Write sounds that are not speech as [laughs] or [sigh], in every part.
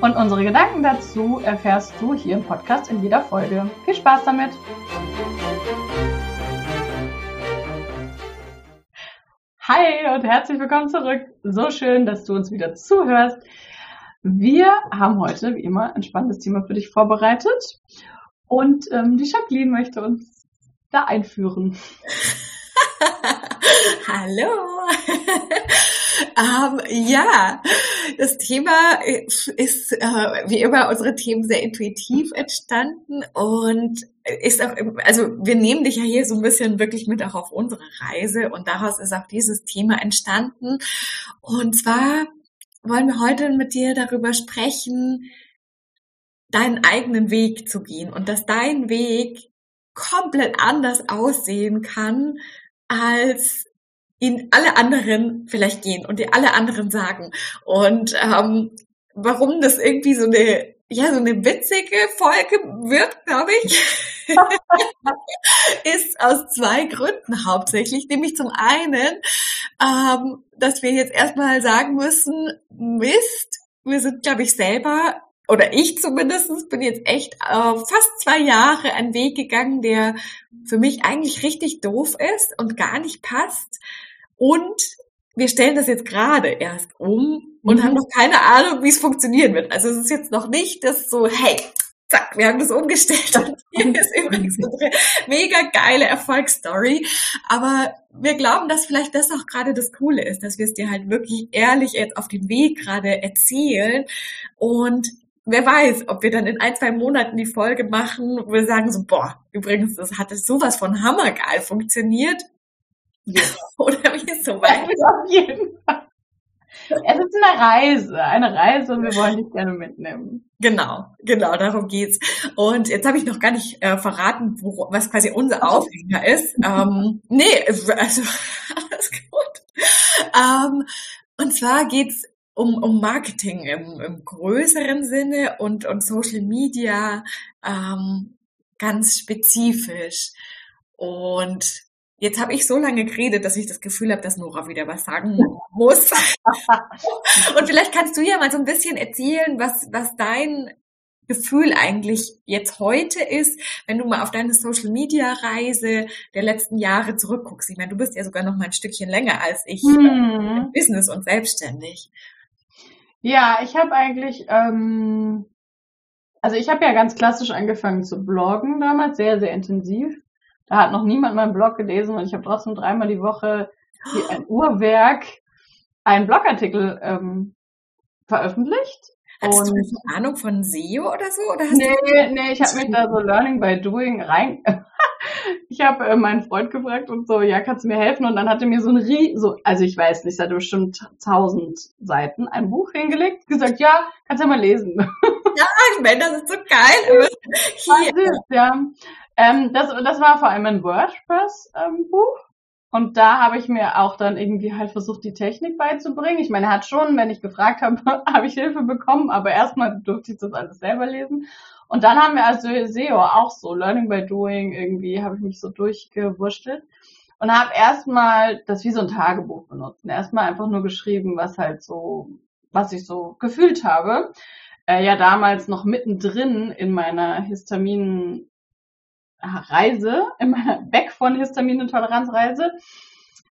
Und unsere Gedanken dazu erfährst du hier im Podcast in jeder Folge. Viel Spaß damit! Hi und herzlich willkommen zurück. So schön, dass du uns wieder zuhörst. Wir haben heute, wie immer, ein spannendes Thema für dich vorbereitet. Und ähm, die Jacqueline möchte uns da einführen. [laughs] Hallo. [laughs] ähm, ja, das Thema ist äh, wie immer unsere Themen sehr intuitiv entstanden und ist auch, also wir nehmen dich ja hier so ein bisschen wirklich mit auch auf unsere Reise und daraus ist auch dieses Thema entstanden. Und zwar wollen wir heute mit dir darüber sprechen, deinen eigenen Weg zu gehen und dass dein Weg komplett anders aussehen kann, als ihn alle anderen vielleicht gehen und dir alle anderen sagen. Und ähm, warum das irgendwie so eine ja, so eine witzige Folge wird, glaube ich, [laughs] ist aus zwei Gründen hauptsächlich. Nämlich zum einen, ähm, dass wir jetzt erstmal sagen müssen, Mist, wir sind, glaube ich, selber oder ich zumindest bin jetzt echt äh, fast zwei Jahre einen Weg gegangen, der für mich eigentlich richtig doof ist und gar nicht passt. Und wir stellen das jetzt gerade erst um und mhm. haben noch keine Ahnung, wie es funktionieren wird. Also es ist jetzt noch nicht das so, hey, zack, wir haben das umgestellt. Und [laughs] hier ist übrigens unsere mega geile Erfolgsstory. Aber wir glauben, dass vielleicht das auch gerade das Coole ist, dass wir es dir halt wirklich ehrlich jetzt auf den Weg gerade erzählen und wer weiß, ob wir dann in ein, zwei Monaten die Folge machen, wo wir sagen so, boah, übrigens, das hat sowas von hammergeil funktioniert. Ja. [laughs] Oder wie ist so weit? [laughs] Auf jeden Fall. Es ist eine Reise, eine Reise und wir wollen dich gerne mitnehmen. Genau, genau, darum geht's. Und jetzt habe ich noch gar nicht äh, verraten, wo, was quasi unser Aufhänger ist. Ähm, [laughs] nee, also alles gut. Ähm, und zwar geht's um, um Marketing im, im größeren Sinne und, und Social Media ähm, ganz spezifisch. Und jetzt habe ich so lange geredet, dass ich das Gefühl habe, dass Nora wieder was sagen muss. [laughs] und vielleicht kannst du ja mal so ein bisschen erzählen, was, was dein Gefühl eigentlich jetzt heute ist, wenn du mal auf deine Social Media Reise der letzten Jahre zurückguckst. Ich meine, du bist ja sogar noch mal ein Stückchen länger als ich mhm. im Business und selbstständig. Ja, ich habe eigentlich, ähm, also ich habe ja ganz klassisch angefangen zu bloggen damals, sehr, sehr intensiv. Da hat noch niemand meinen Blog gelesen und ich habe trotzdem dreimal die Woche wie ein Uhrwerk einen Blogartikel ähm, veröffentlicht. Hattest und, du eine Ahnung von SEO oder so? Oder hast nee, du nee, ich habe mich da so Learning by Doing rein. [laughs] ich habe äh, meinen Freund gefragt und so, ja, kannst du mir helfen? Und dann hatte mir so ein Rie so, also ich weiß nicht, seit bestimmt tausend Seiten ein Buch hingelegt, gesagt, ja, kannst du ja mal lesen. [laughs] ja, ich meine, das ist so geil. Hier. ja. Ähm, das, das war vor allem ein WordPress-Buch. Und da habe ich mir auch dann irgendwie halt versucht, die Technik beizubringen. Ich meine, er hat schon, wenn ich gefragt habe, [laughs] habe ich Hilfe bekommen, aber erstmal durfte ich das alles selber lesen. Und dann haben wir also SEO auch so, Learning by Doing, irgendwie habe ich mich so durchgewurschtelt und habe erstmal das wie so ein Tagebuch benutzt. Erstmal einfach nur geschrieben, was halt so, was ich so gefühlt habe. Äh, ja, damals noch mittendrin in meiner Histamin Reise, in meiner Weg von Histaminintoleranzreise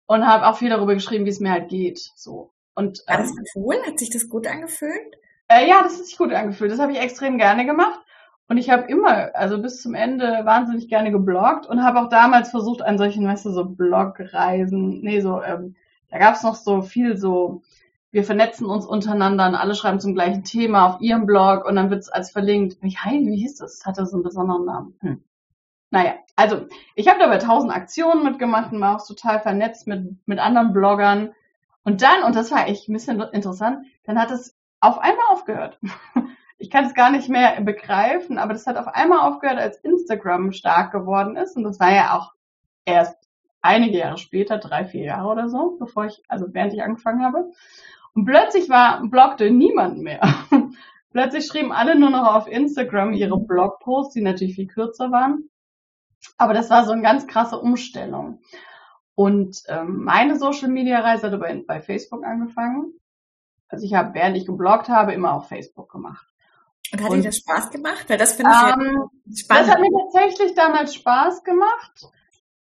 und habe auch viel darüber geschrieben, wie es mir halt geht. So. Und, War das ähm, cool? Hat sich das gut angefühlt? Äh, ja, das hat sich gut angefühlt. Das habe ich extrem gerne gemacht. Und ich habe immer, also bis zum Ende wahnsinnig gerne gebloggt und habe auch damals versucht, an solchen, weißt du, so Blogreisen, nee, so, ähm, da gab es noch so viel so, wir vernetzen uns untereinander und alle schreiben zum gleichen Thema auf ihrem Blog und dann wird es als verlinkt. Wie, hi, wie hieß das? Hatte so einen besonderen Namen. Hm. Naja, also ich habe dabei tausend Aktionen mitgemacht und war auch total vernetzt mit, mit anderen Bloggern. Und dann, und das war echt ein bisschen interessant, dann hat es auf einmal aufgehört. [laughs] ich kann es gar nicht mehr begreifen, aber das hat auf einmal aufgehört, als Instagram stark geworden ist. Und das war ja auch erst einige Jahre später, drei, vier Jahre oder so, bevor ich, also während ich angefangen habe. Und plötzlich war, bloggte niemand mehr. [laughs] plötzlich schrieben alle nur noch auf Instagram ihre Blogposts, die natürlich viel kürzer waren. Aber das war so eine ganz krasse Umstellung. Und ähm, meine Social Media Reise hat aber bei Facebook angefangen. Also ich habe, während ich gebloggt habe, immer auf Facebook gemacht. Und hat dir das Spaß gemacht? Weil das finde ich ähm, spannend. Das hat mir tatsächlich damals Spaß gemacht.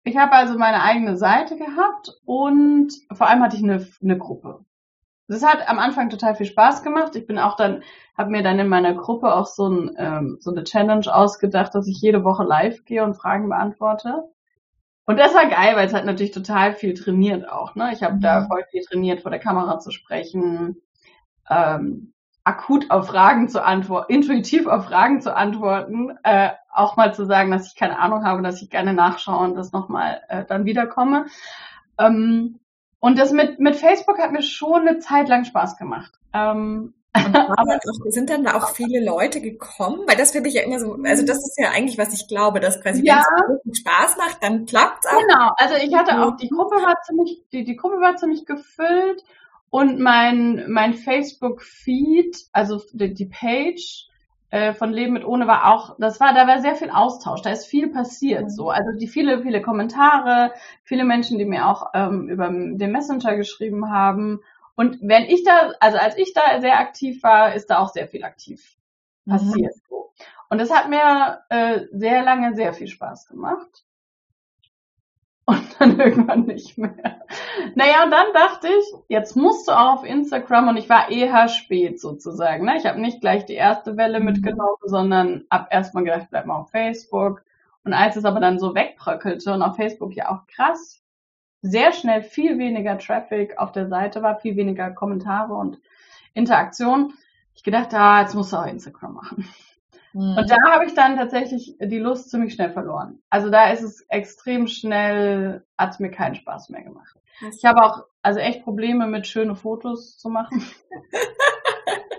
Ich habe also meine eigene Seite gehabt und vor allem hatte ich eine, eine Gruppe. Das hat am Anfang total viel Spaß gemacht. Ich bin auch dann, habe mir dann in meiner Gruppe auch so, ein, ähm, so eine Challenge ausgedacht, dass ich jede Woche live gehe und Fragen beantworte. Und das war geil, weil es hat natürlich total viel trainiert auch. Ne? Ich habe mhm. da voll viel trainiert, vor der Kamera zu sprechen, ähm, akut auf Fragen zu antworten, intuitiv auf Fragen zu antworten, äh, auch mal zu sagen, dass ich keine Ahnung habe, dass ich gerne nachschaue und das nochmal äh, dann wiederkomme. Ähm, und das mit, mit Facebook hat mir schon eine Zeit lang Spaß gemacht. Ähm, [laughs] aber sind dann da auch viele Leute gekommen? Weil das finde ich ja immer so, also das ist ja eigentlich, was ich glaube, dass quasi ja. wenn es Spaß macht, dann klappt es auch. Genau, also ich hatte auch, die Gruppe war ziemlich, die, die Gruppe war ziemlich gefüllt und mein, mein Facebook-Feed, also die, die Page, äh, von Leben mit ohne war auch, das war, da war sehr viel Austausch, da ist viel passiert, so. Also die viele, viele Kommentare, viele Menschen, die mir auch ähm, über den Messenger geschrieben haben. Und wenn ich da, also als ich da sehr aktiv war, ist da auch sehr viel aktiv mhm. passiert. Mhm. So. Und das hat mir äh, sehr lange sehr viel Spaß gemacht und dann [laughs] irgendwann nicht mehr. Naja, und dann dachte ich, jetzt musst du auch auf Instagram und ich war eher spät sozusagen. Ne? Ich habe nicht gleich die erste Welle mhm. mitgenommen, sondern ab erstmal gedacht, bleib mal auf Facebook. Und als es aber dann so wegbröckelte und auf Facebook ja auch krass, sehr schnell viel weniger Traffic auf der Seite war, viel weniger Kommentare und Interaktion, ich gedacht, ah, jetzt musst du auch Instagram machen. Und mhm. da habe ich dann tatsächlich die Lust ziemlich schnell verloren. Also da ist es extrem schnell, hat es mir keinen Spaß mehr gemacht. Ich habe auch also echt Probleme mit schöne Fotos zu machen. [laughs]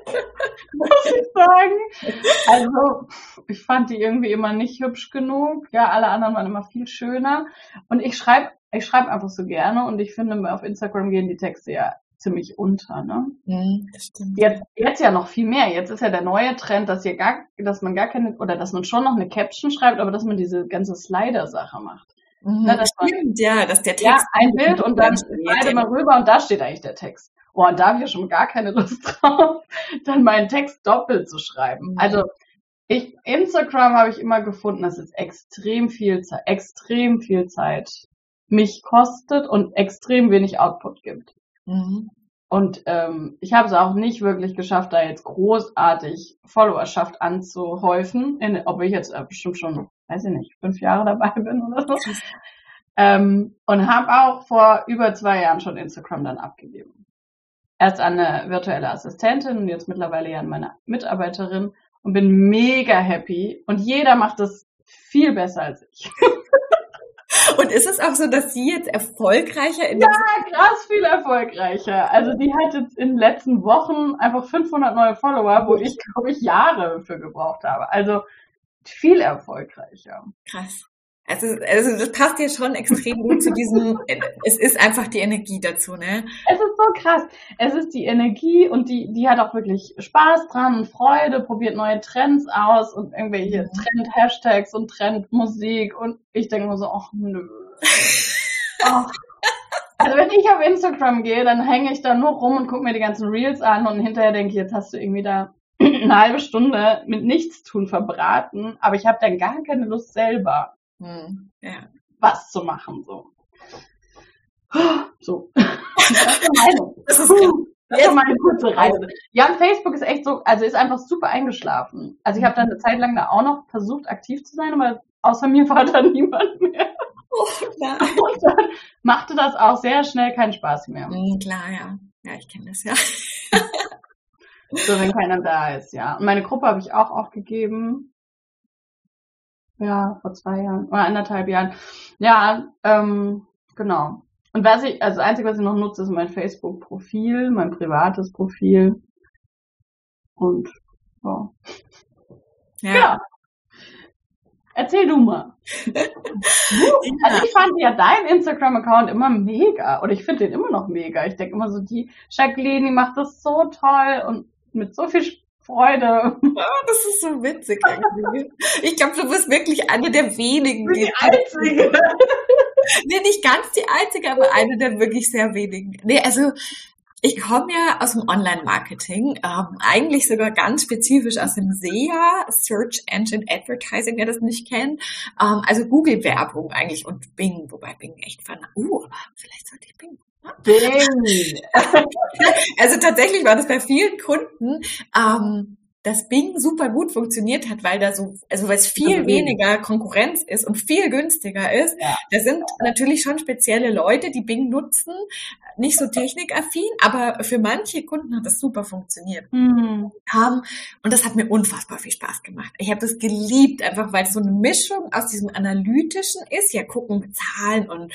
[laughs] Muss ich sagen. Also, ich fand die irgendwie immer nicht hübsch genug. Ja, alle anderen waren immer viel schöner. Und ich schreibe ich schreibe einfach so gerne und ich finde, auf Instagram gehen die Texte ja ziemlich unter, ne? Mhm, das stimmt. Jetzt, jetzt ja noch viel mehr. Jetzt ist ja der neue Trend, dass ihr gar, dass man gar keine, oder dass man schon noch eine Caption schreibt, aber dass man diese ganze Slider-Sache macht. Mhm, Na, dass stimmt, man, ja, dass der Text. Ja, ein Bild und dann slide mal rüber und da steht eigentlich der Text. Oh, und da habe ich ja schon gar keine Lust [laughs] drauf, dann meinen Text doppelt zu schreiben. Mhm. Also, ich, Instagram habe ich immer gefunden, dass es extrem viel Zeit, extrem viel Zeit mich kostet und extrem wenig Output gibt. Mhm. Und ähm, ich habe es auch nicht wirklich geschafft, da jetzt großartig Followerschaft anzuhäufen, in, ob ich jetzt äh, bestimmt schon, weiß ich nicht, fünf Jahre [laughs] dabei bin oder so. ähm, und habe auch vor über zwei Jahren schon Instagram dann abgegeben. Erst an eine virtuelle Assistentin und jetzt mittlerweile ja an meine Mitarbeiterin und bin mega happy. Und jeder macht das viel besser als ich. [laughs] Und ist es auch so, dass sie jetzt erfolgreicher in Ja, krass viel erfolgreicher. Also die hat jetzt in den letzten Wochen einfach 500 neue Follower, wo ich, glaube ich, Jahre für gebraucht habe. Also viel erfolgreicher. Krass. Also, also das passt ja schon extrem gut zu diesem, es ist einfach die Energie dazu, ne? Es ist so krass. Es ist die Energie und die, die hat auch wirklich Spaß dran und Freude, probiert neue Trends aus und irgendwelche mhm. Trend-Hashtags und Trendmusik und ich denke nur so, ach nö. ach. Also wenn ich auf Instagram gehe, dann hänge ich da nur rum und gucke mir die ganzen Reels an und hinterher denke ich, jetzt hast du irgendwie da [clears throat] eine halbe Stunde mit Nichtstun verbraten, aber ich habe dann gar keine Lust selber hm, ja. was zu machen. So. So. [laughs] Das ist meine, das ist, das ist meine kurze Reise. Ja, Facebook ist echt so, also ist einfach super eingeschlafen. Also ich habe dann eine Zeit lang da auch noch versucht, aktiv zu sein, aber außer mir war da [laughs] niemand mehr. Oh, ja. [laughs] Und dann machte das auch sehr schnell keinen Spaß mehr. Mhm, klar, ja. Ja, ich kenne das ja. so, wenn keiner da ist, ja. Und meine Gruppe habe ich auch aufgegeben. Ja, vor zwei Jahren oder anderthalb Jahren. Ja, ähm, genau. Und was ich, also das Einzige, was ich noch nutze, ist mein Facebook-Profil, mein privates Profil. Und So. Ja. ja. Erzähl du mal. [laughs] also ich fand ja deinen Instagram-Account immer mega. Oder ich finde den immer noch mega. Ich denke immer so, die Jacqueline, die macht das so toll und mit so viel Freude. Das ist so witzig irgendwie. Ich glaube, du bist wirklich eine der wenigen. Die, die einzige. [laughs] nee, nicht ganz die einzige, aber eine der wirklich sehr wenigen. Nee, also ich komme ja aus dem Online-Marketing, ähm, eigentlich sogar ganz spezifisch aus dem SEA, Search Engine Advertising, wer das nicht kennt. Ähm, also Google-Werbung eigentlich und Bing, wobei Bing echt fand, uh, aber vielleicht sollte ich Bing Bing. [laughs] also tatsächlich war das bei vielen Kunden ähm, dass Bing super gut funktioniert hat, weil da so, also weil es viel weniger Konkurrenz ist und viel günstiger ist. Ja. Da sind natürlich schon spezielle Leute, die Bing nutzen, nicht so technikaffin, aber für manche Kunden hat das super funktioniert. Mhm. Um, und das hat mir unfassbar viel Spaß gemacht. Ich habe das geliebt, einfach weil es so eine Mischung aus diesem analytischen ist, ja gucken, Zahlen und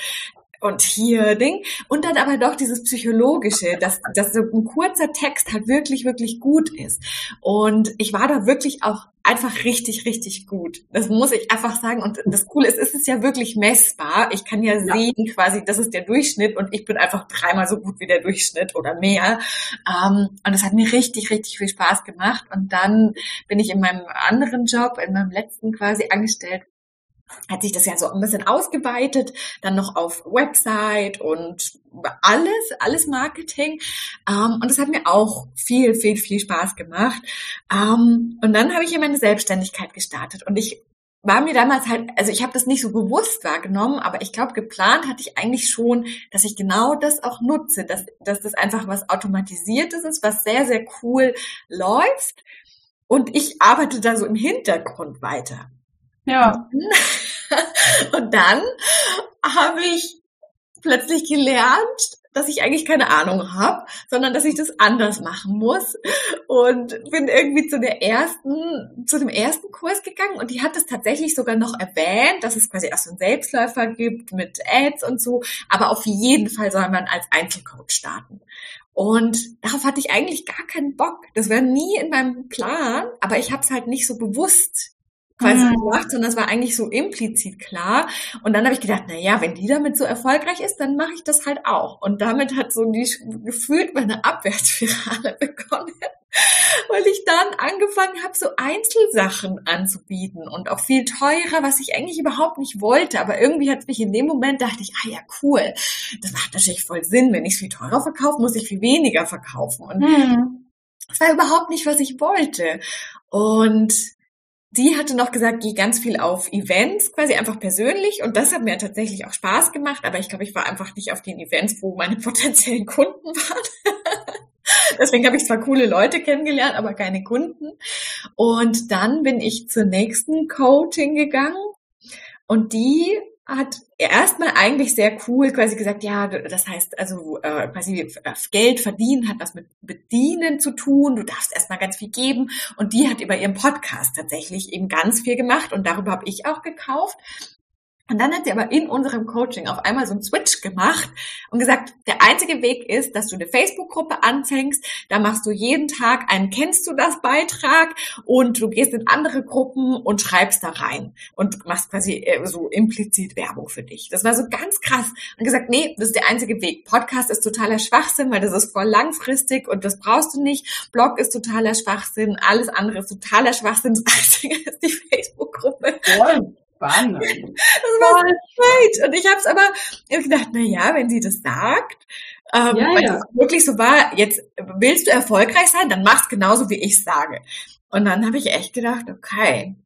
und hier Ding. Und dann aber doch dieses Psychologische, dass, dass so ein kurzer Text halt wirklich, wirklich gut ist. Und ich war da wirklich auch einfach richtig, richtig gut. Das muss ich einfach sagen. Und das Coole ist, ist es ja wirklich messbar. Ich kann ja, ja, sehen quasi, das ist der Durchschnitt und ich bin einfach dreimal so gut wie der Durchschnitt oder mehr. Ähm, und es hat mir richtig, richtig viel Spaß gemacht. Und dann bin ich in meinem anderen Job, in meinem letzten quasi angestellt hat sich das ja so ein bisschen ausgeweitet, dann noch auf Website und alles, alles Marketing. Ähm, und das hat mir auch viel, viel, viel Spaß gemacht. Ähm, und dann habe ich hier meine Selbstständigkeit gestartet und ich war mir damals halt, also ich habe das nicht so bewusst wahrgenommen, aber ich glaube, geplant hatte ich eigentlich schon, dass ich genau das auch nutze, dass, dass das einfach was Automatisiertes ist, was sehr, sehr cool läuft. Und ich arbeite da so im Hintergrund weiter. Ja. [laughs] Und dann habe ich plötzlich gelernt, dass ich eigentlich keine Ahnung habe, sondern dass ich das anders machen muss und bin irgendwie zu der ersten, zu dem ersten Kurs gegangen und die hat es tatsächlich sogar noch erwähnt, dass es quasi auch so einen Selbstläufer gibt mit Ads und so, aber auf jeden Fall soll man als Einzelcoach starten. Und darauf hatte ich eigentlich gar keinen Bock. Das war nie in meinem Plan, aber ich habe es halt nicht so bewusst quasi mhm. gemacht, sondern es war eigentlich so implizit klar. Und dann habe ich gedacht, na ja, wenn die damit so erfolgreich ist, dann mache ich das halt auch. Und damit hat so die gefühlt meine Abwärtsspirale [laughs] begonnen, weil ich dann angefangen habe, so Einzelsachen anzubieten und auch viel teurer, was ich eigentlich überhaupt nicht wollte. Aber irgendwie hat es mich in dem Moment dachte ich, ah ja, cool, das macht natürlich voll Sinn. Wenn ich es viel teurer verkaufe, muss ich viel weniger verkaufen. Und mhm. das war überhaupt nicht, was ich wollte. Und die hatte noch gesagt, geh ganz viel auf Events, quasi einfach persönlich. Und das hat mir tatsächlich auch Spaß gemacht. Aber ich glaube, ich war einfach nicht auf den Events, wo meine [laughs] potenziellen Kunden waren. [laughs] Deswegen habe ich zwar coole Leute kennengelernt, aber keine Kunden. Und dann bin ich zur nächsten Coaching gegangen. Und die hat erstmal eigentlich sehr cool quasi gesagt, ja, das heißt also äh, quasi äh, Geld verdienen hat was mit Bedienen zu tun, du darfst erstmal ganz viel geben. Und die hat über ihren Podcast tatsächlich eben ganz viel gemacht und darüber habe ich auch gekauft und dann hat sie aber in unserem Coaching auf einmal so einen Switch gemacht und gesagt, der einzige Weg ist, dass du eine Facebook-Gruppe anfängst, da machst du jeden Tag einen Kennst du das Beitrag und du gehst in andere Gruppen und schreibst da rein und machst quasi äh, so implizit Werbung für dich. Das war so ganz krass. Und gesagt, nee, das ist der einzige Weg. Podcast ist totaler Schwachsinn, weil das ist voll langfristig und das brauchst du nicht. Blog ist totaler Schwachsinn, alles andere ist totaler Schwachsinn. Das einzige ist die [laughs] Facebook-Gruppe. Ja. Spannend. Das war so great. Und ich habe es aber ich gedacht, na ja, wenn sie das sagt, ähm, ja, weil ja. es wirklich so war, jetzt willst du erfolgreich sein, dann mach's genauso, wie ich sage. Und dann habe ich echt gedacht, okay,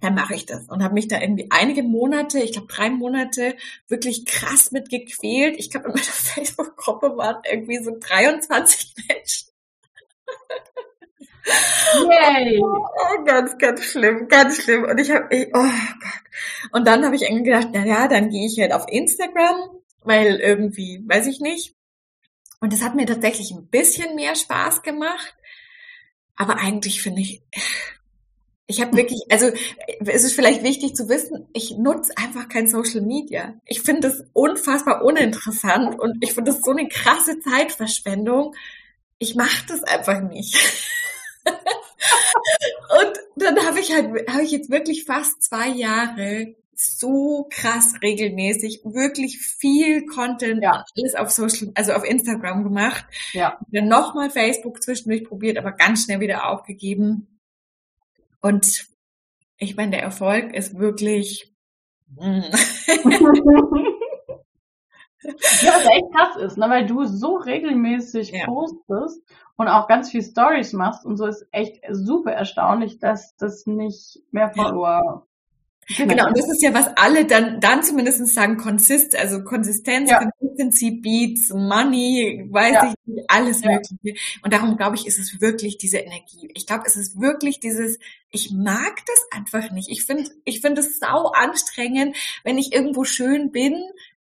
dann mache ich das und habe mich da irgendwie einige Monate, ich glaube drei Monate, wirklich krass mit gequält. Ich glaube, in meiner [laughs] Facebook-Gruppe waren irgendwie so 23 Menschen. [laughs] Yay. Oh, ganz, ganz schlimm, ganz schlimm. Und ich habe, oh Gott. Und dann habe ich irgendwie gedacht, na ja, dann gehe ich halt auf Instagram, weil irgendwie, weiß ich nicht. Und das hat mir tatsächlich ein bisschen mehr Spaß gemacht. Aber eigentlich finde ich, ich habe wirklich, also es ist vielleicht wichtig zu wissen, ich nutze einfach kein Social Media. Ich finde das unfassbar uninteressant und ich finde das so eine krasse Zeitverschwendung. Ich mache das einfach nicht. [laughs] und dann habe ich halt, habe ich jetzt wirklich fast zwei Jahre so krass regelmäßig, wirklich viel Content, ja. alles auf Social, also auf Instagram gemacht. Ja. Dann nochmal Facebook zwischendurch probiert, aber ganz schnell wieder aufgegeben. Und ich meine, der Erfolg ist wirklich. Mm. [laughs] [laughs] ja, was echt krass ist, ne? weil du so regelmäßig ja. postest und auch ganz viel Stories machst und so ist echt super erstaunlich, dass das nicht mehr Follower Genau. genau, und das ist ja, was alle dann, dann zumindest sagen, consist, also Konsistenz, ja. Consistency beats Money, weiß ja. ich nicht, alles ja. Mögliche. Und darum glaube ich, ist es wirklich diese Energie. Ich glaube, es ist wirklich dieses, ich mag das einfach nicht. Ich finde, ich finde es sau anstrengend, wenn ich irgendwo schön bin,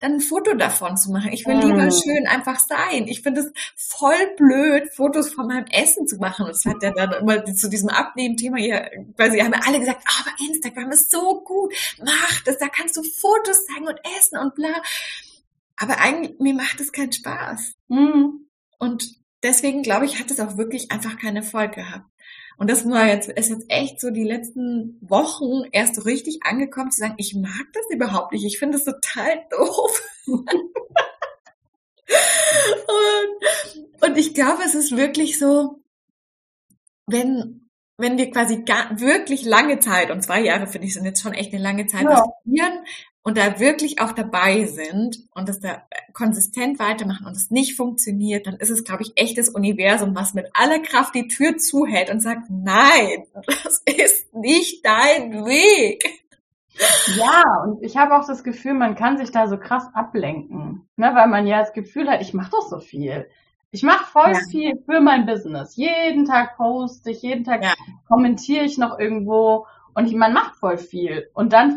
dann ein Foto davon zu machen. Ich will mm. lieber schön einfach sein. Ich finde es voll blöd, Fotos von meinem Essen zu machen. Und das hat ja dann immer zu diesem Abnehmen-Thema hier, weil sie haben ja alle gesagt, oh, aber Instagram ist so gut, mach das, da kannst du Fotos zeigen und essen und bla. Aber eigentlich, mir macht es keinen Spaß. Mm. Und deswegen glaube ich, hat es auch wirklich einfach keinen Erfolg gehabt. Und das war jetzt, ist jetzt echt so die letzten Wochen erst so richtig angekommen zu sagen, ich mag das überhaupt nicht. Ich finde es total doof. [laughs] und, und ich glaube, es ist wirklich so, wenn, wenn wir quasi gar, wirklich lange Zeit, und zwei Jahre finde ich sind jetzt schon echt eine lange Zeit, ja und da wirklich auch dabei sind und das da konsistent weitermachen und es nicht funktioniert, dann ist es, glaube ich, echt das Universum, was mit aller Kraft die Tür zuhält und sagt, nein, [laughs] das ist nicht dein Weg. Ja, und ich habe auch das Gefühl, man kann sich da so krass ablenken, ne, weil man ja das Gefühl hat, ich mache doch so viel. Ich mache voll ja. viel für mein Business. Jeden Tag poste ich, jeden Tag ja. kommentiere ich noch irgendwo und man macht voll viel. Und dann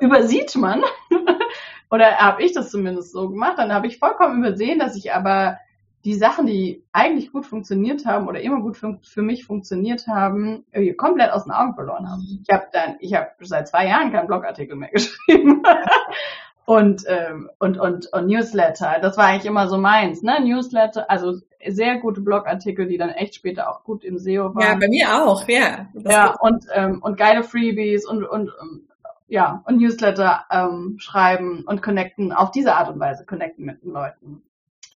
übersieht man, [laughs] oder habe ich das zumindest so gemacht, dann habe ich vollkommen übersehen, dass ich aber die Sachen, die eigentlich gut funktioniert haben oder immer gut für, für mich funktioniert haben, komplett aus den Augen verloren habe. Ich habe dann, ich habe seit zwei Jahren keinen Blogartikel mehr [laughs] geschrieben und, ähm, und, und, und Newsletter. Das war eigentlich immer so meins, ne? Newsletter, also sehr gute Blogartikel, die dann echt später auch gut im SEO waren. Ja, bei mir auch, ja. Das ja, und, ähm, und geile Freebies und, und, ähm, ja, und Newsletter ähm, schreiben und connecten, auf diese Art und Weise connecten mit den Leuten.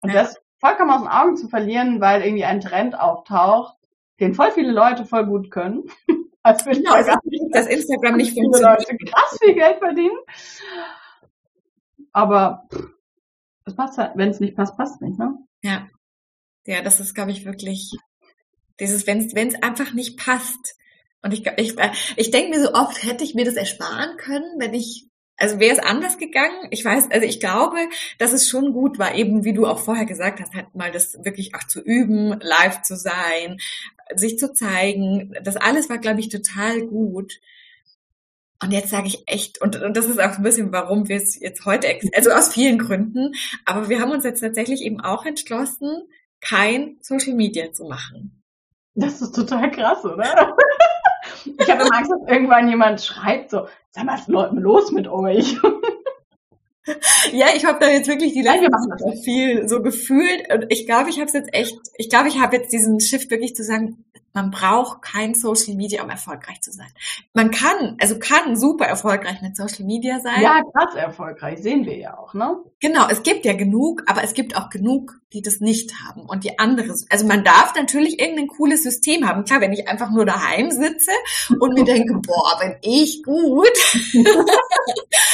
Und ja. das vollkommen aus den Augen zu verlieren, weil irgendwie ein Trend auftaucht, den voll viele Leute voll gut können. [laughs] Als genau, also, dass Instagram nicht funktioniert. Leute krass viel Geld verdienen. Aber es passt halt, wenn es nicht passt, passt nicht, ne? Ja. Ja, das ist, glaube ich, wirklich dieses, wenn es einfach nicht passt. Und ich, ich, ich denke mir so oft, hätte ich mir das ersparen können, wenn ich, also wäre es anders gegangen. Ich weiß, also ich glaube, dass es schon gut war, eben wie du auch vorher gesagt hast, halt mal das wirklich auch zu üben, live zu sein, sich zu zeigen. Das alles war, glaube ich, total gut. Und jetzt sage ich echt, und, und das ist auch ein bisschen, warum wir es jetzt heute, also aus vielen Gründen, aber wir haben uns jetzt tatsächlich eben auch entschlossen, kein Social Media zu machen. Das ist total krass, oder? [laughs] ich habe immer Angst, dass irgendwann jemand schreibt so, sag mal, was ist los mit euch? [laughs] [laughs] Ja, ich habe da jetzt wirklich die letzten Wochen viel so gefühlt und ich glaube, ich habe es jetzt echt, ich glaube, ich habe jetzt diesen Shift wirklich zu sagen, man braucht kein Social Media, um erfolgreich zu sein. Man kann, also kann super erfolgreich mit Social Media sein. Ja, krass erfolgreich, sehen wir ja auch, ne? Genau, es gibt ja genug, aber es gibt auch genug, die das nicht haben und die andere. Also man darf natürlich irgendein cooles System haben. Klar, wenn ich einfach nur daheim sitze und mir [laughs] denke, boah, wenn ich gut, [laughs]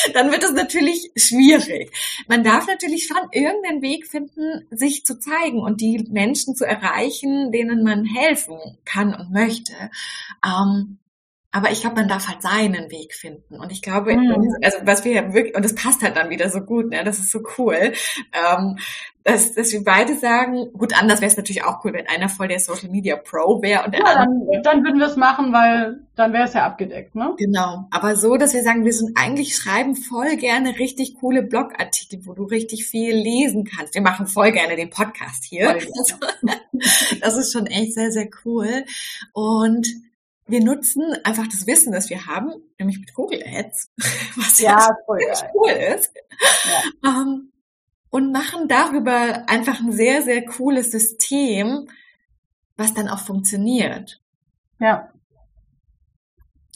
[laughs] dann wird es natürlich schwierig. Man darf natürlich schon irgendeinen Weg finden, sich zu zeigen und die Menschen zu erreichen, denen man helfen kann und möchte. Ähm, aber ich glaube, man darf halt seinen Weg finden. Und ich glaube, mhm. also was wir ja wirklich, und das passt halt dann wieder so gut, ne? Das ist so cool. Ähm, dass, dass wir beide sagen, gut, anders wäre es natürlich auch cool, wenn einer voll der Social Media Pro wäre und der ja, dann, dann würden wir es machen, weil dann wäre es ja abgedeckt, ne? Genau. Aber so, dass wir sagen, wir sind eigentlich schreiben voll gerne richtig coole Blogartikel, wo du richtig viel lesen kannst. Wir machen voll gerne den Podcast hier. Also, [laughs] das ist schon echt sehr, sehr cool. Und wir nutzen einfach das Wissen, das wir haben, nämlich mit Google Ads, [laughs] was ja, ja cool ist. Ja. Um, und machen darüber einfach ein sehr, sehr cooles System, was dann auch funktioniert. Ja.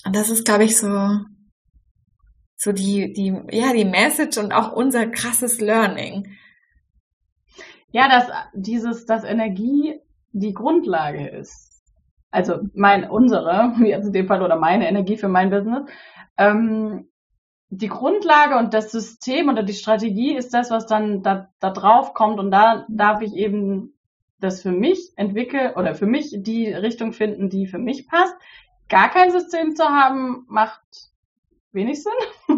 Und das ist, glaube ich, so, so die, die, ja, die Message und auch unser krasses Learning. Ja, dass dieses, dass Energie die Grundlage ist. Also mein, unsere, wie jetzt in dem Fall oder meine Energie für mein Business. Ähm, die Grundlage und das System oder die Strategie ist das, was dann da, da drauf kommt und da darf ich eben das für mich entwickeln oder für mich die Richtung finden, die für mich passt. Gar kein System zu haben, macht wenig Sinn.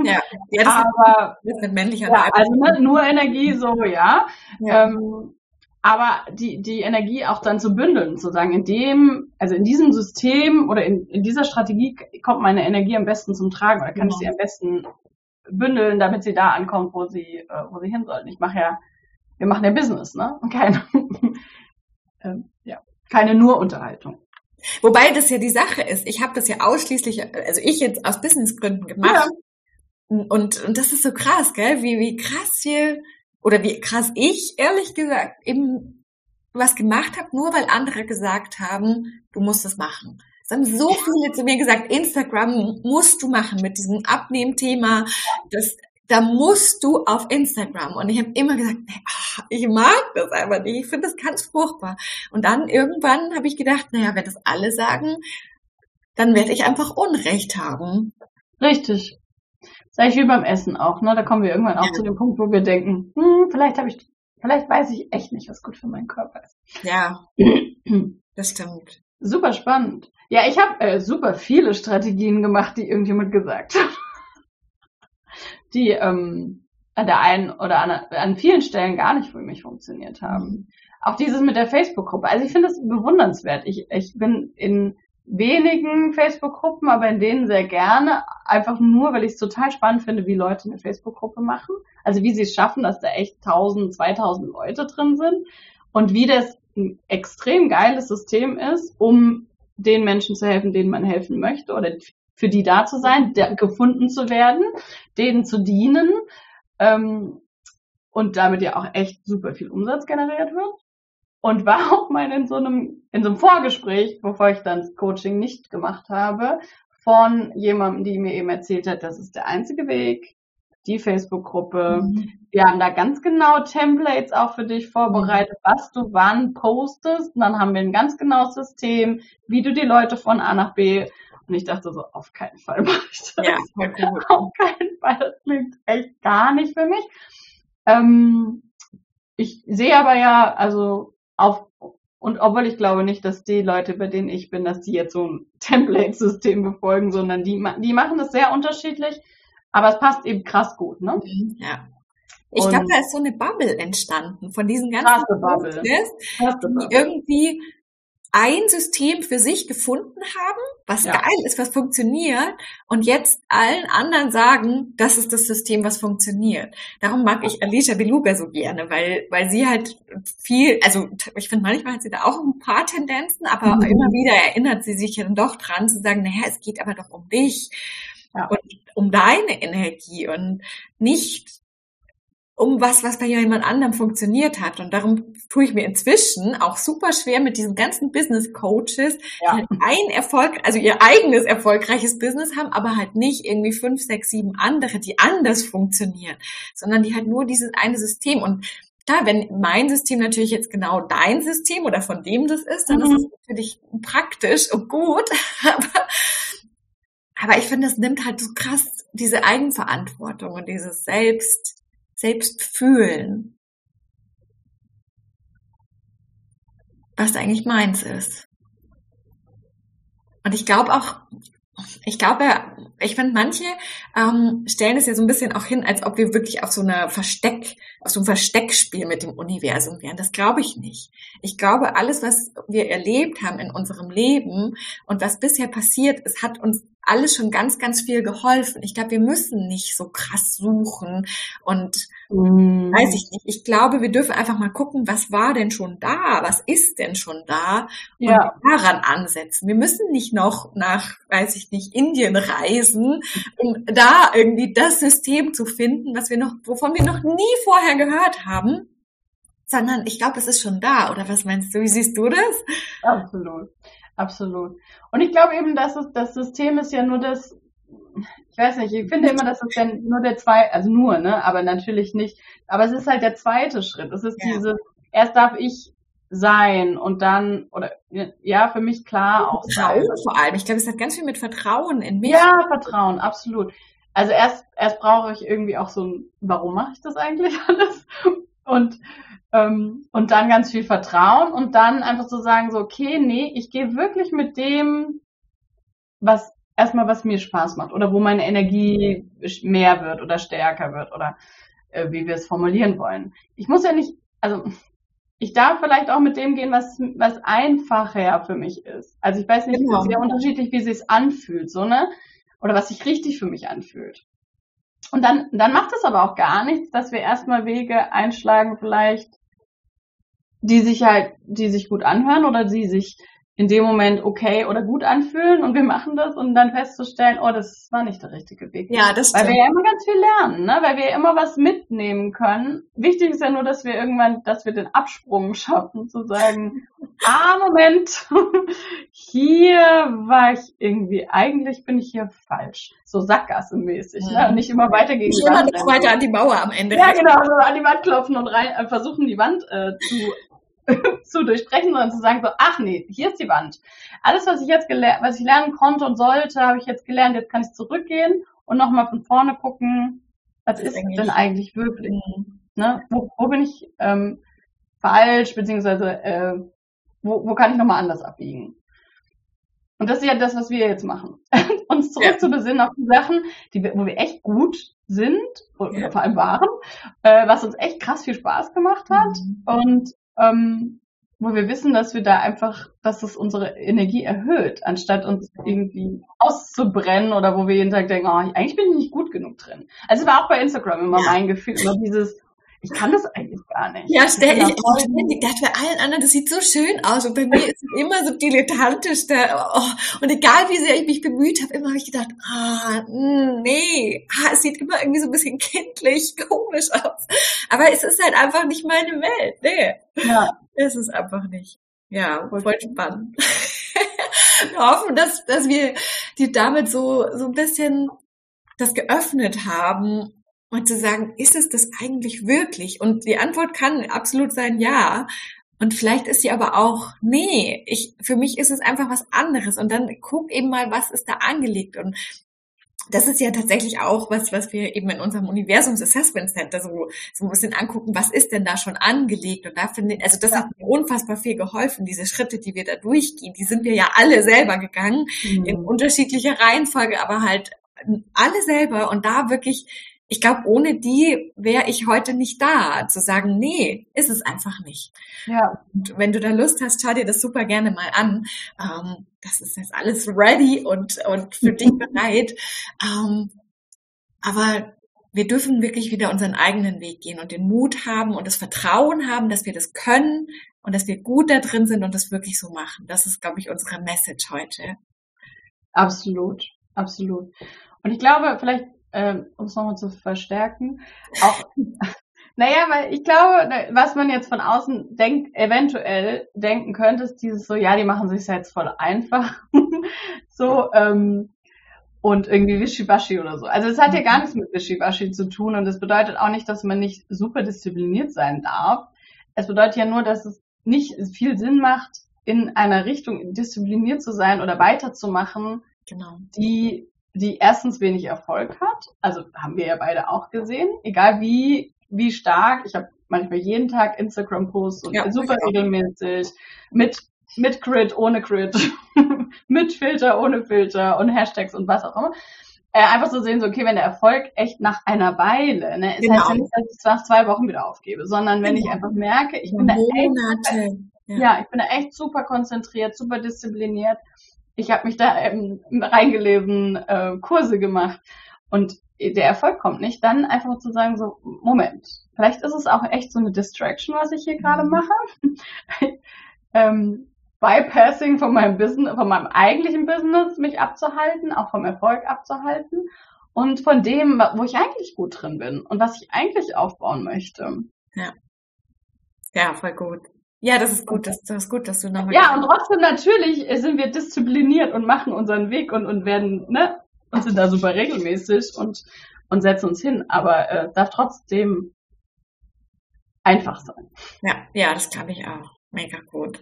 Ja, ja das aber ist mit männlicher ja, also ne, nur Energie so, ja. ja. Ähm, aber die, die Energie auch dann zu bündeln, zu sagen, in dem, also in diesem System oder in, in dieser Strategie kommt meine Energie am besten zum Tragen oder kann genau. ich sie am besten bündeln, damit sie da ankommt, wo sie, äh, wo sie hin sollten. Ich mache ja, wir machen ja Business, ne? [laughs] Keine, ähm, ja, keine nur Unterhaltung. Wobei das ja die Sache ist. Ich habe das ja ausschließlich, also ich jetzt aus Businessgründen gemacht. Ja. Und, und das ist so krass, gell? Wie, wie krass hier, oder wie krass ich, ehrlich gesagt, eben was gemacht habe, nur weil andere gesagt haben, du musst das machen. Es haben so viele zu mir gesagt, Instagram musst du machen mit diesem Abnehmthema. Das, da musst du auf Instagram. Und ich habe immer gesagt, ach, ich mag das einfach nicht. Ich finde das ganz furchtbar. Und dann irgendwann habe ich gedacht, naja, wenn das alle sagen, dann werde ich einfach Unrecht haben. Richtig. Sag ich wie beim Essen auch, ne? Da kommen wir irgendwann auch ja. zu dem Punkt, wo wir denken, hm, vielleicht habe ich, vielleicht weiß ich echt nicht, was gut für meinen Körper ist. Ja, [clears throat] das stimmt. Super spannend. Ja, ich habe äh, super viele Strategien gemacht, die irgendjemand gesagt hat [laughs] die ähm, an der einen oder an, an vielen Stellen gar nicht für mich funktioniert haben. Auch dieses mit der Facebook-Gruppe. Also ich finde das bewundernswert. Ich, ich bin in wenigen Facebook-Gruppen, aber in denen sehr gerne, einfach nur, weil ich es total spannend finde, wie Leute eine Facebook-Gruppe machen. Also wie sie es schaffen, dass da echt 1000, 2000 Leute drin sind und wie das ein extrem geiles System ist, um den Menschen zu helfen, denen man helfen möchte oder für die da zu sein, gefunden zu werden, denen zu dienen ähm, und damit ja auch echt super viel Umsatz generiert wird. Und war [laughs] auch mal in so einem, in so einem Vorgespräch, bevor ich dann das Coaching nicht gemacht habe, von jemandem, die mir eben erzählt hat, das ist der einzige Weg, die Facebook-Gruppe. Mhm. Wir haben da ganz genau Templates auch für dich vorbereitet, was du wann postest. Und dann haben wir ein ganz genaues System, wie du die Leute von A nach B und ich dachte so, auf keinen Fall mache ich das. Ja, cool. [laughs] Auf keinen Fall, das klingt echt gar nicht für mich. Ähm, ich sehe aber ja, also auf, und obwohl ich glaube nicht, dass die Leute, bei denen ich bin, dass die jetzt so ein [laughs] Template-System befolgen, sondern die, die machen das sehr unterschiedlich, aber es passt eben krass gut, ne? Mhm, ja. Ich glaube, da ist so eine Bubble entstanden von diesen ganzen Bubble. die irgendwie ein System für sich gefunden haben, was ja. geil ist, was funktioniert und jetzt allen anderen sagen, das ist das System, was funktioniert. Darum mag ich Alicia Beluga so gerne, weil, weil sie halt viel, also ich finde manchmal hat sie da auch ein paar Tendenzen, aber mhm. immer wieder erinnert sie sich dann doch dran zu sagen, naja, es geht aber doch um dich. Ja. und um deine Energie und nicht um was, was bei jemand anderem funktioniert hat. Und darum tue ich mir inzwischen auch super schwer mit diesen ganzen Business Coaches, ja. die ein Erfolg, also ihr eigenes erfolgreiches Business haben, aber halt nicht irgendwie fünf, sechs, sieben andere, die anders funktionieren, sondern die halt nur dieses eine System. Und klar, wenn mein System natürlich jetzt genau dein System oder von dem das ist, dann mhm. ist es natürlich praktisch und gut. [laughs] Aber, aber ich finde, es nimmt halt so krass diese Eigenverantwortung und dieses Selbst, selbst fühlen, was eigentlich meins ist. Und ich glaube auch, ich glaube, ich finde, manche ähm, stellen es ja so ein bisschen auch hin, als ob wir wirklich auf so einer Versteck, auf so einem Versteckspiel mit dem Universum wären. Das glaube ich nicht. Ich glaube, alles, was wir erlebt haben in unserem Leben und was bisher passiert ist, hat uns alles schon ganz, ganz viel geholfen. Ich glaube, wir müssen nicht so krass suchen und mm. weiß ich nicht. Ich glaube, wir dürfen einfach mal gucken, was war denn schon da? Was ist denn schon da? Und ja. daran ansetzen. Wir müssen nicht noch nach, weiß ich nicht, Indien reisen, um da irgendwie das System zu finden, was wir noch, wovon wir noch nie vorher gehört haben. Sondern ich glaube, es ist schon da. Oder was meinst du? Wie siehst du das? Absolut. Absolut. Und ich glaube eben, dass es, das System ist ja nur das, ich weiß nicht, ich finde immer, dass es dann nur der zwei, also nur, ne, aber natürlich nicht, aber es ist halt der zweite Schritt. Es ist ja. diese, erst darf ich sein und dann, oder ja, für mich klar auch Vertrauen sein. vor allem. Ich glaube, es hat ganz viel mit Vertrauen in mich. Ja, Vertrauen, absolut. Also erst, erst brauche ich irgendwie auch so ein, warum mache ich das eigentlich [laughs] alles? Und, ähm, und dann ganz viel Vertrauen und dann einfach zu so sagen, so, okay, nee, ich gehe wirklich mit dem, was erstmal was mir Spaß macht oder wo meine Energie mehr wird oder stärker wird oder äh, wie wir es formulieren wollen. Ich muss ja nicht, also ich darf vielleicht auch mit dem gehen, was, was einfacher für mich ist. Also ich weiß nicht, genau. es ist ja unterschiedlich, wie es anfühlt, so, ne? Oder was sich richtig für mich anfühlt. Und dann, dann macht es aber auch gar nichts, dass wir erstmal Wege einschlagen, vielleicht, die sich halt, die sich gut anhören oder die sich in dem Moment okay oder gut anfühlen und wir machen das und dann festzustellen, oh, das war nicht der richtige Weg. Ja, das stimmt. Weil wir ja immer ganz viel lernen, ne? weil wir immer was mitnehmen können. Wichtig ist ja nur, dass wir irgendwann, dass wir den Absprung [laughs] schaffen, zu sagen, ah, Moment, [laughs] hier war ich irgendwie, eigentlich bin ich hier falsch. So Sackgasse-mäßig, ne? mhm. ne? Und nicht immer weiter gegen die Wand. weiter an die Mauer am Ende. Ja, genau, so an die Wand klopfen und rein, äh, versuchen die Wand äh, zu [laughs] zu durchbrechen, sondern zu sagen so, ach nee, hier ist die Wand. Alles, was ich jetzt gelernt, was ich lernen konnte und sollte, habe ich jetzt gelernt, jetzt kann ich zurückgehen und nochmal von vorne gucken, was ist, ist denn eigentlich wirklich? Mhm. Ne? Wo, wo bin ich ähm, falsch, beziehungsweise äh, wo, wo kann ich nochmal anders abbiegen? Und das ist ja das, was wir jetzt machen. [laughs] Uns zurück ja. zu besinnen auf die Sachen, die wo wir echt gut sind, oder ja. vor allem waren, äh, was uns echt krass viel Spaß gemacht hat mhm. und ähm, wo wir wissen, dass wir da einfach, dass es unsere Energie erhöht, anstatt uns irgendwie auszubrennen oder wo wir jeden Tag denken, oh, eigentlich bin ich nicht gut genug drin. Also war auch bei Instagram immer mein Gefühl, immer dieses, ich kann das eigentlich gar nicht. Ja, stell ich, ich ständig dachte bei allen anderen, das sieht so schön aus und bei mir ist es immer so dilettantisch da, oh, und egal wie sehr ich mich bemüht habe, immer habe ich gedacht, ah, mh, hm, nee, ah, es sieht immer irgendwie so ein bisschen kindlich, komisch aus. Aber es ist halt einfach nicht meine Welt, nee. Ja. Es ist einfach nicht. Ja, voll, voll spannend. [laughs] wir hoffen, dass, dass wir die damit so, so ein bisschen das geöffnet haben und zu sagen, ist es das eigentlich wirklich? Und die Antwort kann absolut sein, ja. Und vielleicht ist sie aber auch, nee, ich, für mich ist es einfach was anderes. Und dann guck eben mal, was ist da angelegt. Und das ist ja tatsächlich auch was, was wir eben in unserem Universums Assessment Center so, so ein bisschen angucken, was ist denn da schon angelegt? Und da finde ich, also das ja. hat mir unfassbar viel geholfen, diese Schritte, die wir da durchgehen, die sind wir ja alle selber gegangen, mhm. in unterschiedlicher Reihenfolge, aber halt alle selber und da wirklich ich glaube, ohne die wäre ich heute nicht da, zu sagen, nee, ist es einfach nicht. Ja. Und wenn du da Lust hast, schau dir das super gerne mal an. Ähm, das ist jetzt alles ready und, und für dich [laughs] bereit. Ähm, aber wir dürfen wirklich wieder unseren eigenen Weg gehen und den Mut haben und das Vertrauen haben, dass wir das können und dass wir gut da drin sind und das wirklich so machen. Das ist, glaube ich, unsere Message heute. Absolut, absolut. Und ich glaube, vielleicht ähm, um es nochmal zu verstärken. Auch, [laughs] naja, weil ich glaube, was man jetzt von außen denkt, eventuell denken könnte, ist dieses so, ja, die machen sich jetzt voll einfach. [laughs] so, ähm, und irgendwie Wischiwaschi oder so. Also es hat ja gar nichts mit Wischiwaschi zu tun und es bedeutet auch nicht, dass man nicht super diszipliniert sein darf. Es bedeutet ja nur, dass es nicht viel Sinn macht, in einer Richtung diszipliniert zu sein oder weiterzumachen, genau. die die erstens wenig Erfolg hat. Also haben wir ja beide auch gesehen. Egal wie, wie stark. Ich habe manchmal jeden Tag Instagram-Posts und ja, super regelmäßig mit mit Crit, ohne Crit, [laughs] mit Filter, ohne Filter und Hashtags und was auch immer. Äh, einfach so sehen, so, okay, wenn der Erfolg echt nach einer Weile, ne, es genau. heißt ja nicht, dass ich es nach zwei Wochen wieder aufgebe, sondern wenn genau. ich einfach merke, ich bin Monate. da echt, ja. ja, ich bin da echt super konzentriert, super diszipliniert ich habe mich da ähm, reingelesen, äh, Kurse gemacht und der Erfolg kommt nicht, dann einfach zu sagen, so, Moment, vielleicht ist es auch echt so eine Distraction, was ich hier gerade mhm. mache. [laughs] ähm, Bypassing von meinem Business, von meinem eigentlichen Business mich abzuhalten, auch vom Erfolg abzuhalten und von dem, wo ich eigentlich gut drin bin und was ich eigentlich aufbauen möchte. Ja. Ja, voll gut. Ja, das ist gut, das, das ist gut, dass du nochmal. Ja, und trotzdem natürlich sind wir diszipliniert und machen unseren Weg und, und werden, ne, und sind da super regelmäßig und, und setzen uns hin, aber äh, darf trotzdem einfach sein. Ja, ja, das glaube ich auch. Mega gut.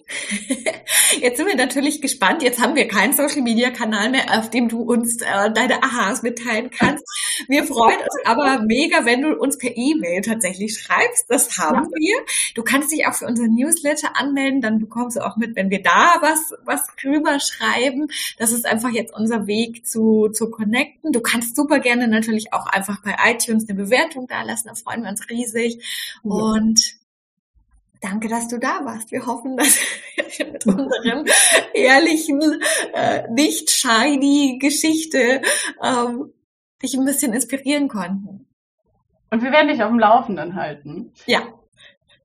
[laughs] Jetzt sind wir natürlich gespannt. Jetzt haben wir keinen Social Media Kanal mehr, auf dem du uns äh, deine Aha's mitteilen kannst. Wir freuen uns aber mega, wenn du uns per E-Mail tatsächlich schreibst. Das haben wir. Du kannst dich auch für unseren Newsletter anmelden. Dann bekommst du auch mit, wenn wir da was, was drüber schreiben. Das ist einfach jetzt unser Weg zu, zu connecten. Du kannst super gerne natürlich auch einfach bei iTunes eine Bewertung da lassen. Da freuen wir uns riesig. Und Danke, dass du da warst. Wir hoffen, dass wir mit unserem ehrlichen, äh, nicht shiny Geschichte ähm, dich ein bisschen inspirieren konnten. Und wir werden dich auf dem Laufenden halten. Ja.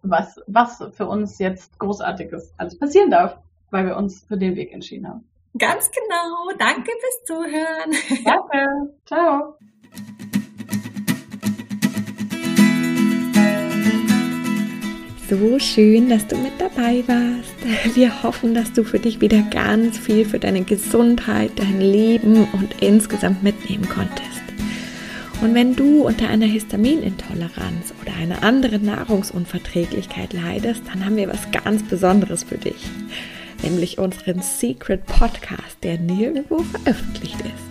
Was, was für uns jetzt Großartiges alles passieren darf, weil wir uns für den Weg entschieden haben. Ganz genau. Danke fürs Zuhören. Danke. Ciao. So schön, dass du mit dabei warst. Wir hoffen, dass du für dich wieder ganz viel für deine Gesundheit, dein Leben und insgesamt mitnehmen konntest. Und wenn du unter einer Histaminintoleranz oder einer anderen Nahrungsunverträglichkeit leidest, dann haben wir was ganz Besonderes für dich, nämlich unseren Secret Podcast, der nirgendwo veröffentlicht ist.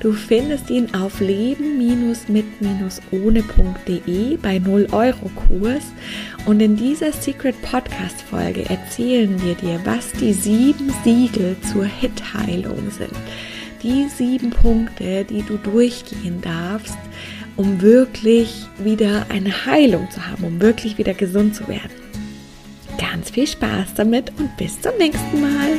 Du findest ihn auf leben-mit-ohne.de bei 0 Euro Kurs und in dieser Secret Podcast Folge erzählen wir dir, was die sieben Siegel zur Hitheilung sind. Die sieben Punkte, die du durchgehen darfst, um wirklich wieder eine Heilung zu haben, um wirklich wieder gesund zu werden. Ganz viel Spaß damit und bis zum nächsten Mal.